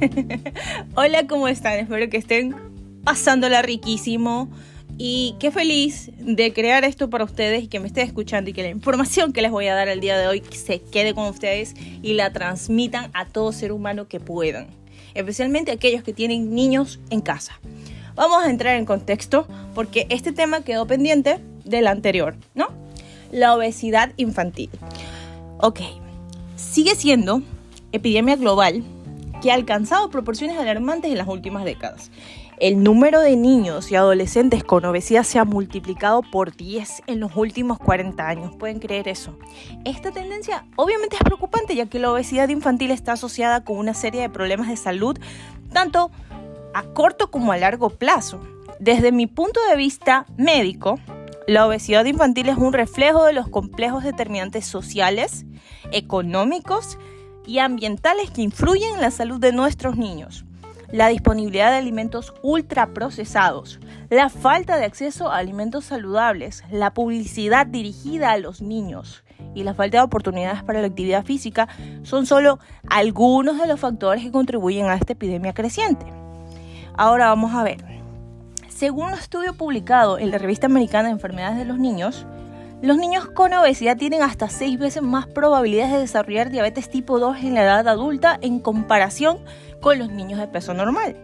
Hola, ¿cómo están? Espero que estén pasándola riquísimo. Y qué feliz de crear esto para ustedes y que me estén escuchando y que la información que les voy a dar el día de hoy se quede con ustedes y la transmitan a todo ser humano que puedan, especialmente aquellos que tienen niños en casa. Vamos a entrar en contexto porque este tema quedó pendiente del anterior, ¿no? La obesidad infantil. Ok, sigue siendo epidemia global que ha alcanzado proporciones alarmantes en las últimas décadas. El número de niños y adolescentes con obesidad se ha multiplicado por 10 en los últimos 40 años. ¿Pueden creer eso? Esta tendencia obviamente es preocupante ya que la obesidad infantil está asociada con una serie de problemas de salud, tanto a corto como a largo plazo. Desde mi punto de vista médico, la obesidad infantil es un reflejo de los complejos determinantes sociales, económicos y ambientales que influyen en la salud de nuestros niños. La disponibilidad de alimentos ultraprocesados, la falta de acceso a alimentos saludables, la publicidad dirigida a los niños y la falta de oportunidades para la actividad física son solo algunos de los factores que contribuyen a esta epidemia creciente. Ahora vamos a ver. Según un estudio publicado en la revista americana de enfermedades de los niños, los niños con obesidad tienen hasta seis veces más probabilidades de desarrollar diabetes tipo 2 en la edad adulta en comparación con los niños de peso normal.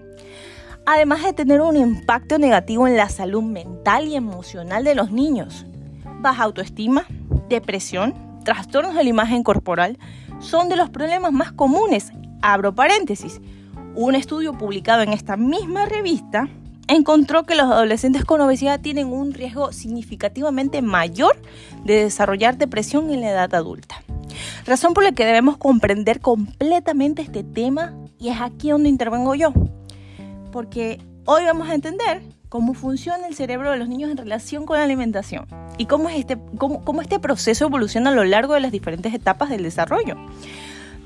Además de tener un impacto negativo en la salud mental y emocional de los niños. Baja autoestima, depresión, trastornos de la imagen corporal son de los problemas más comunes. Abro paréntesis. Un estudio publicado en esta misma revista encontró que los adolescentes con obesidad tienen un riesgo significativamente mayor de desarrollar depresión en la edad adulta. Razón por la que debemos comprender completamente este tema y es aquí donde intervengo yo. Porque hoy vamos a entender cómo funciona el cerebro de los niños en relación con la alimentación y cómo, es este, cómo, cómo este proceso evoluciona a lo largo de las diferentes etapas del desarrollo.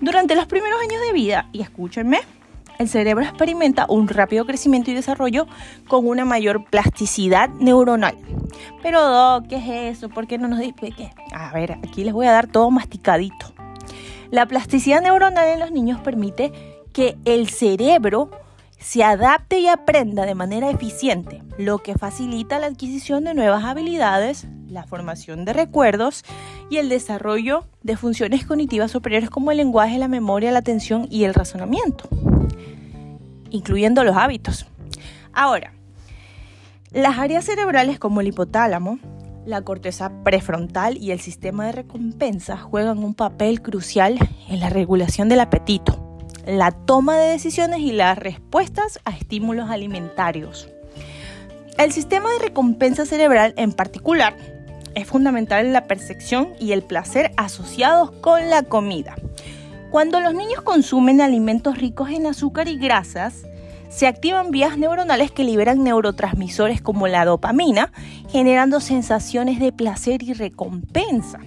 Durante los primeros años de vida, y escúchenme, el cerebro experimenta un rápido crecimiento y desarrollo con una mayor plasticidad neuronal. Pero, ¿qué es eso? ¿Por qué no nos dice qué? A ver, aquí les voy a dar todo masticadito. La plasticidad neuronal en los niños permite que el cerebro se adapte y aprenda de manera eficiente, lo que facilita la adquisición de nuevas habilidades, la formación de recuerdos y el desarrollo de funciones cognitivas superiores como el lenguaje, la memoria, la atención y el razonamiento incluyendo los hábitos. Ahora, las áreas cerebrales como el hipotálamo, la corteza prefrontal y el sistema de recompensa juegan un papel crucial en la regulación del apetito, la toma de decisiones y las respuestas a estímulos alimentarios. El sistema de recompensa cerebral en particular es fundamental en la percepción y el placer asociados con la comida. Cuando los niños consumen alimentos ricos en azúcar y grasas, se activan vías neuronales que liberan neurotransmisores como la dopamina, generando sensaciones de placer y recompensa.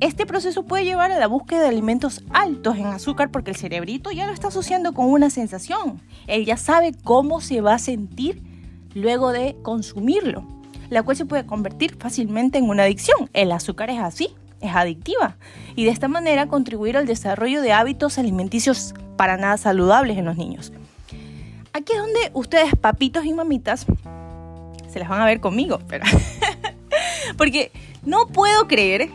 Este proceso puede llevar a la búsqueda de alimentos altos en azúcar porque el cerebrito ya lo está asociando con una sensación. Él ya sabe cómo se va a sentir luego de consumirlo, la cual se puede convertir fácilmente en una adicción. El azúcar es así es adictiva y de esta manera contribuir al desarrollo de hábitos alimenticios para nada saludables en los niños. Aquí es donde ustedes, papitos y mamitas, se las van a ver conmigo, pero porque no puedo creer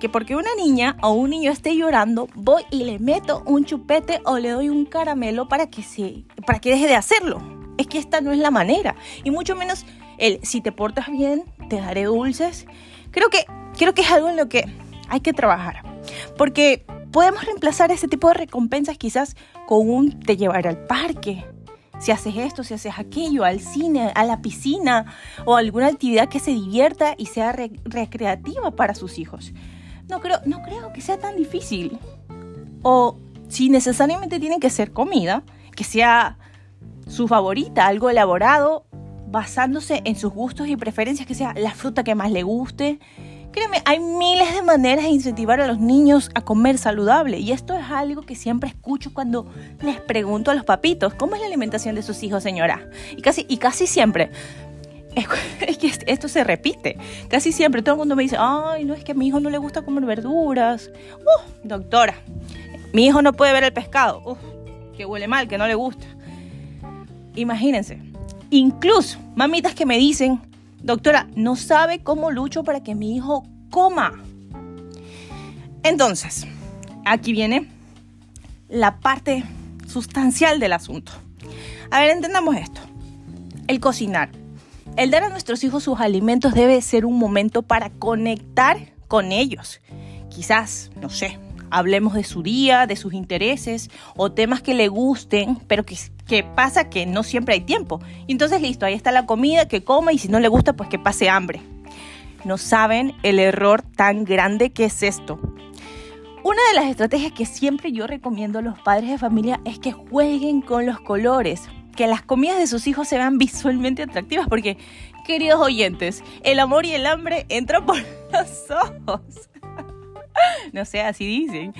que porque una niña o un niño esté llorando, voy y le meto un chupete o le doy un caramelo para que se para que deje de hacerlo. Es que esta no es la manera y mucho menos el si te portas bien, te daré dulces. Creo que creo que es algo en lo que hay que trabajar. Porque podemos reemplazar ese tipo de recompensas quizás con un te llevar al parque. Si haces esto, si haces aquello, al cine, a la piscina o alguna actividad que se divierta y sea recreativa para sus hijos. No creo, no creo que sea tan difícil. O si necesariamente tiene que ser comida, que sea su favorita, algo elaborado basándose en sus gustos y preferencias, que sea la fruta que más le guste, Créeme, hay miles de maneras de incentivar a los niños a comer saludable y esto es algo que siempre escucho cuando les pregunto a los papitos, ¿cómo es la alimentación de sus hijos, señora? Y casi, y casi siempre, es que esto se repite, casi siempre todo el mundo me dice, ay, no es que a mi hijo no le gusta comer verduras. Uh, doctora, mi hijo no puede ver el pescado. Uh, que huele mal, que no le gusta. Imagínense. Incluso mamitas que me dicen, doctora, no sabe cómo lucho para que mi hijo coma. Entonces, aquí viene la parte sustancial del asunto. A ver, entendamos esto. El cocinar. El dar a nuestros hijos sus alimentos debe ser un momento para conectar con ellos. Quizás, no sé, hablemos de su día, de sus intereses o temas que le gusten, pero que, pasa que no siempre hay tiempo. Y entonces listo, ahí está la comida, que coma y si no le gusta, pues que pase hambre. No saben el error tan grande que es esto. Una de las estrategias que siempre yo recomiendo a los padres de familia es que jueguen con los colores, que las comidas de sus hijos se vean visualmente atractivas, porque, queridos oyentes, el amor y el hambre entran por los ojos. no sé, así dicen.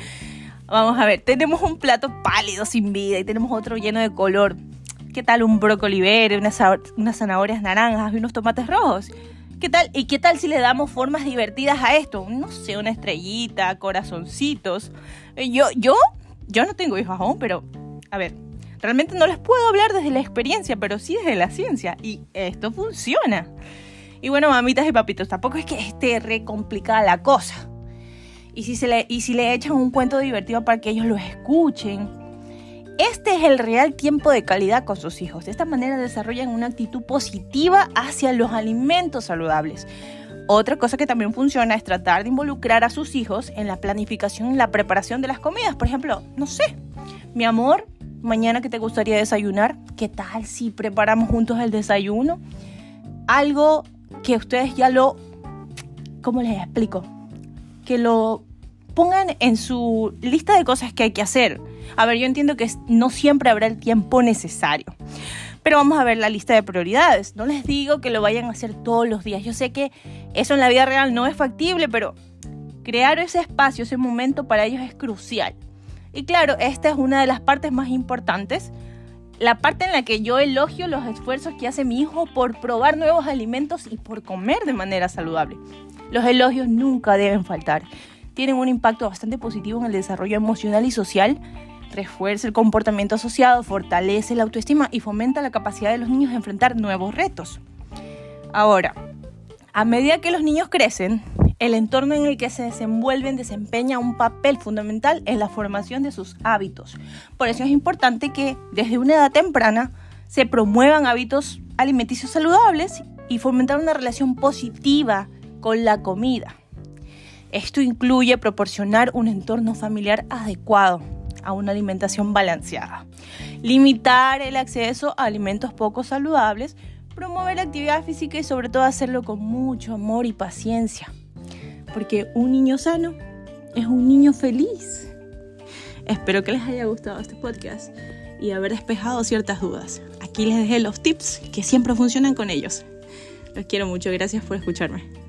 Vamos a ver, tenemos un plato pálido sin vida y tenemos otro lleno de color. ¿Qué tal un brócoli verde, unas, unas zanahorias naranjas y unos tomates rojos? ¿Qué tal? ¿Y qué tal si le damos formas divertidas a esto? No sé, una estrellita, corazoncitos. Eh, yo, yo, yo no tengo hijos aún, pero a ver, realmente no les puedo hablar desde la experiencia, pero sí desde la ciencia. Y esto funciona. Y bueno, mamitas y papitos, tampoco es que esté re complicada la cosa y si, se le, y si le echan un cuento divertido para que ellos lo escuchen. Este es el real tiempo de calidad con sus hijos. De esta manera desarrollan una actitud positiva hacia los alimentos saludables. Otra cosa que también funciona es tratar de involucrar a sus hijos en la planificación y la preparación de las comidas. Por ejemplo, no sé, mi amor, mañana que te gustaría desayunar, ¿qué tal si preparamos juntos el desayuno? Algo que ustedes ya lo, ¿cómo les explico? Que lo pongan en su lista de cosas que hay que hacer. A ver, yo entiendo que no siempre habrá el tiempo necesario, pero vamos a ver la lista de prioridades. No les digo que lo vayan a hacer todos los días. Yo sé que eso en la vida real no es factible, pero crear ese espacio, ese momento para ellos es crucial. Y claro, esta es una de las partes más importantes. La parte en la que yo elogio los esfuerzos que hace mi hijo por probar nuevos alimentos y por comer de manera saludable. Los elogios nunca deben faltar. Tienen un impacto bastante positivo en el desarrollo emocional y social, refuerza el comportamiento asociado, fortalece la autoestima y fomenta la capacidad de los niños de enfrentar nuevos retos. Ahora, a medida que los niños crecen, el entorno en el que se desenvuelven desempeña un papel fundamental en la formación de sus hábitos. Por eso es importante que desde una edad temprana se promuevan hábitos alimenticios saludables y fomentar una relación positiva con la comida. Esto incluye proporcionar un entorno familiar adecuado a una alimentación balanceada, limitar el acceso a alimentos poco saludables, promover la actividad física y sobre todo hacerlo con mucho amor y paciencia, porque un niño sano es un niño feliz. Espero que les haya gustado este podcast y haber despejado ciertas dudas. Aquí les dejé los tips que siempre funcionan con ellos. Los quiero mucho, gracias por escucharme.